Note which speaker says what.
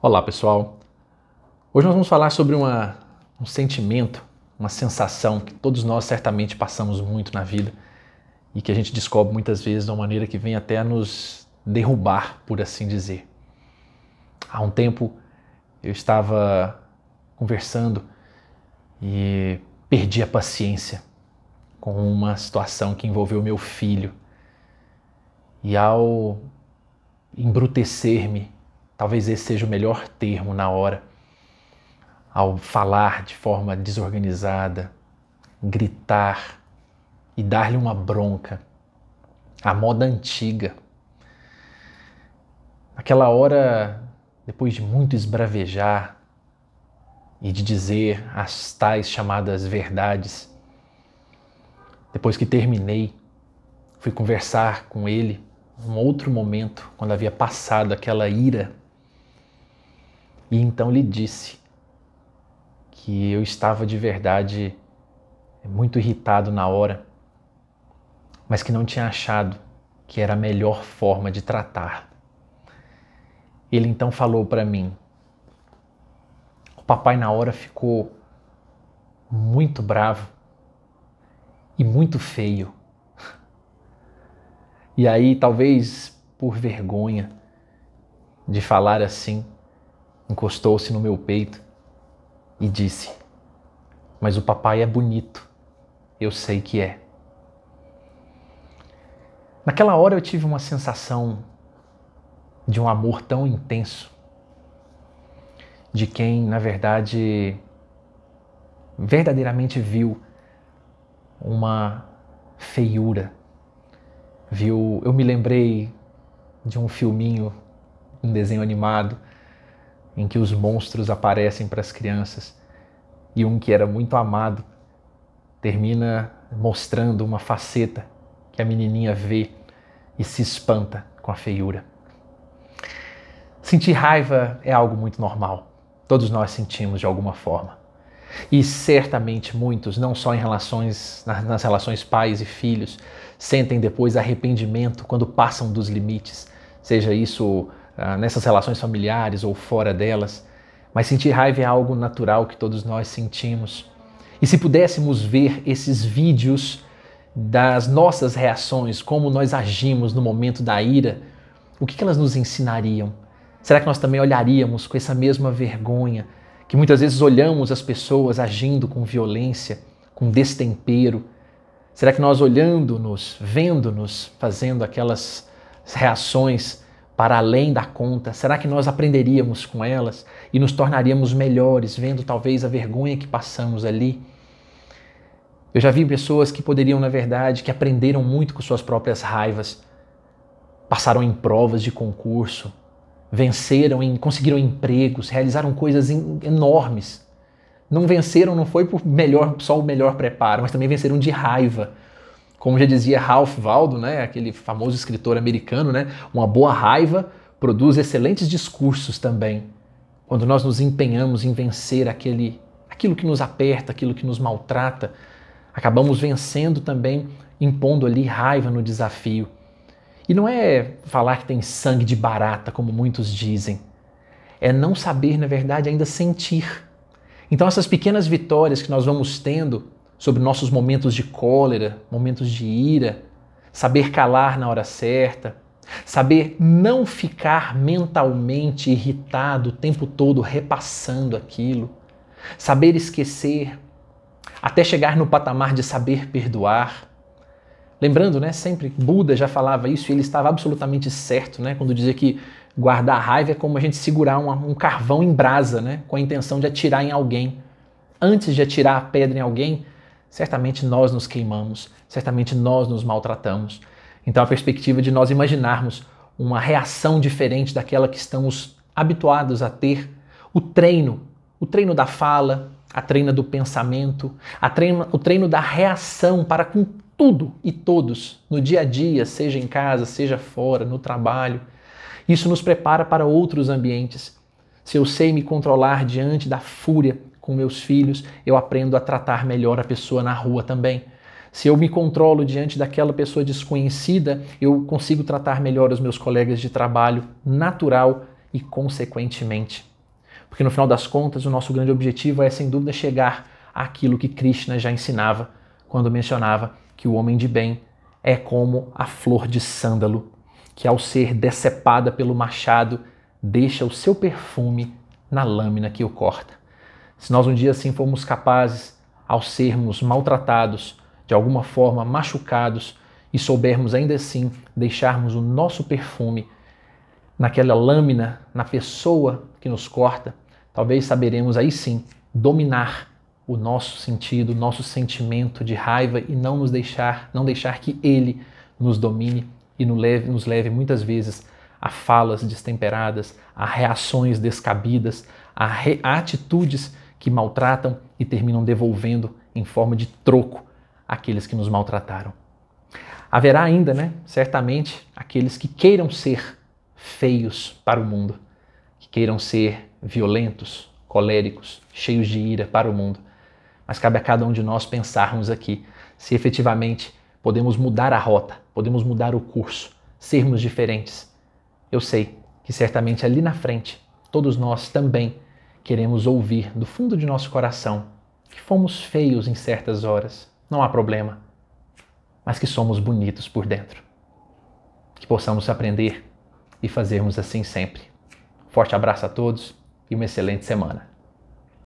Speaker 1: Olá pessoal, hoje nós vamos falar sobre uma, um sentimento, uma sensação que todos nós certamente passamos muito na vida e que a gente descobre muitas vezes de uma maneira que vem até a nos derrubar, por assim dizer. Há um tempo eu estava conversando e perdi a paciência com uma situação que envolveu meu filho. E ao embrutecer-me Talvez esse seja o melhor termo na hora. Ao falar de forma desorganizada, gritar e dar-lhe uma bronca. A moda antiga. Naquela hora, depois de muito esbravejar e de dizer as tais chamadas verdades, depois que terminei, fui conversar com ele um outro momento, quando havia passado aquela ira e então lhe disse que eu estava de verdade muito irritado na hora, mas que não tinha achado que era a melhor forma de tratar. Ele então falou para mim. O papai na hora ficou muito bravo e muito feio. E aí, talvez por vergonha de falar assim, encostou-se no meu peito e disse: Mas o papai é bonito, eu sei que é. Naquela hora eu tive uma sensação de um amor tão intenso, de quem, na verdade, verdadeiramente viu uma feiura. Viu, eu me lembrei de um filminho, um desenho animado em que os monstros aparecem para as crianças e um que era muito amado termina mostrando uma faceta que a menininha vê e se espanta com a feiura. Sentir raiva é algo muito normal. Todos nós sentimos de alguma forma. E certamente muitos, não só em relações nas relações pais e filhos, sentem depois arrependimento quando passam dos limites, seja isso nessas relações familiares ou fora delas. Mas sentir raiva é algo natural que todos nós sentimos. E se pudéssemos ver esses vídeos das nossas reações, como nós agimos no momento da ira, o que elas nos ensinariam? Será que nós também olharíamos com essa mesma vergonha que muitas vezes olhamos as pessoas agindo com violência, com destempero? Será que nós olhando-nos, vendo-nos, fazendo aquelas reações para além da conta? Será que nós aprenderíamos com elas e nos tornaríamos melhores, vendo talvez a vergonha que passamos ali? Eu já vi pessoas que poderiam, na verdade, que aprenderam muito com suas próprias raivas, passaram em provas de concurso, venceram, em, conseguiram empregos, realizaram coisas enormes. Não venceram, não foi por melhor, só o melhor preparo, mas também venceram de raiva como já dizia Ralph Waldo, né, aquele famoso escritor americano, né, uma boa raiva produz excelentes discursos também. Quando nós nos empenhamos em vencer aquele, aquilo que nos aperta, aquilo que nos maltrata, acabamos vencendo também, impondo ali raiva no desafio. E não é falar que tem sangue de barata, como muitos dizem. É não saber, na verdade, ainda sentir. Então, essas pequenas vitórias que nós vamos tendo sobre nossos momentos de cólera, momentos de ira, saber calar na hora certa, saber não ficar mentalmente irritado o tempo todo repassando aquilo, saber esquecer, até chegar no patamar de saber perdoar. Lembrando, né, sempre Buda já falava isso e ele estava absolutamente certo, né, quando dizia que guardar raiva é como a gente segurar um, um carvão em brasa, né, com a intenção de atirar em alguém. Antes de atirar a pedra em alguém, certamente nós nos queimamos, certamente nós nos maltratamos. Então, a perspectiva de nós imaginarmos uma reação diferente daquela que estamos habituados a ter, o treino, o treino da fala, a treina do pensamento, a treino, o treino da reação para com tudo e todos no dia a dia, seja em casa, seja fora, no trabalho. Isso nos prepara para outros ambientes. Se eu sei me controlar diante da fúria, com meus filhos, eu aprendo a tratar melhor a pessoa na rua também. Se eu me controlo diante daquela pessoa desconhecida, eu consigo tratar melhor os meus colegas de trabalho natural e consequentemente. Porque no final das contas, o nosso grande objetivo é, sem dúvida, chegar àquilo que Krishna já ensinava quando mencionava que o homem de bem é como a flor de sândalo, que ao ser decepada pelo machado, deixa o seu perfume na lâmina que o corta. Se nós um dia assim formos capazes, ao sermos maltratados, de alguma forma machucados, e soubermos ainda assim deixarmos o nosso perfume naquela lâmina, na pessoa que nos corta, talvez saberemos aí sim dominar o nosso sentido, o nosso sentimento de raiva e não nos deixar, não deixar que ele nos domine e nos leve, nos leve muitas vezes a falas destemperadas, a reações descabidas, a, re, a atitudes que maltratam e terminam devolvendo em forma de troco aqueles que nos maltrataram. Haverá ainda, né, certamente, aqueles que queiram ser feios para o mundo, que queiram ser violentos, coléricos, cheios de ira para o mundo. Mas cabe a cada um de nós pensarmos aqui se efetivamente podemos mudar a rota, podemos mudar o curso, sermos diferentes. Eu sei que certamente ali na frente, todos nós também queremos ouvir do fundo de nosso coração que fomos feios em certas horas, não há problema, mas que somos bonitos por dentro. Que possamos aprender e fazermos assim sempre. Forte abraço a todos e uma excelente semana.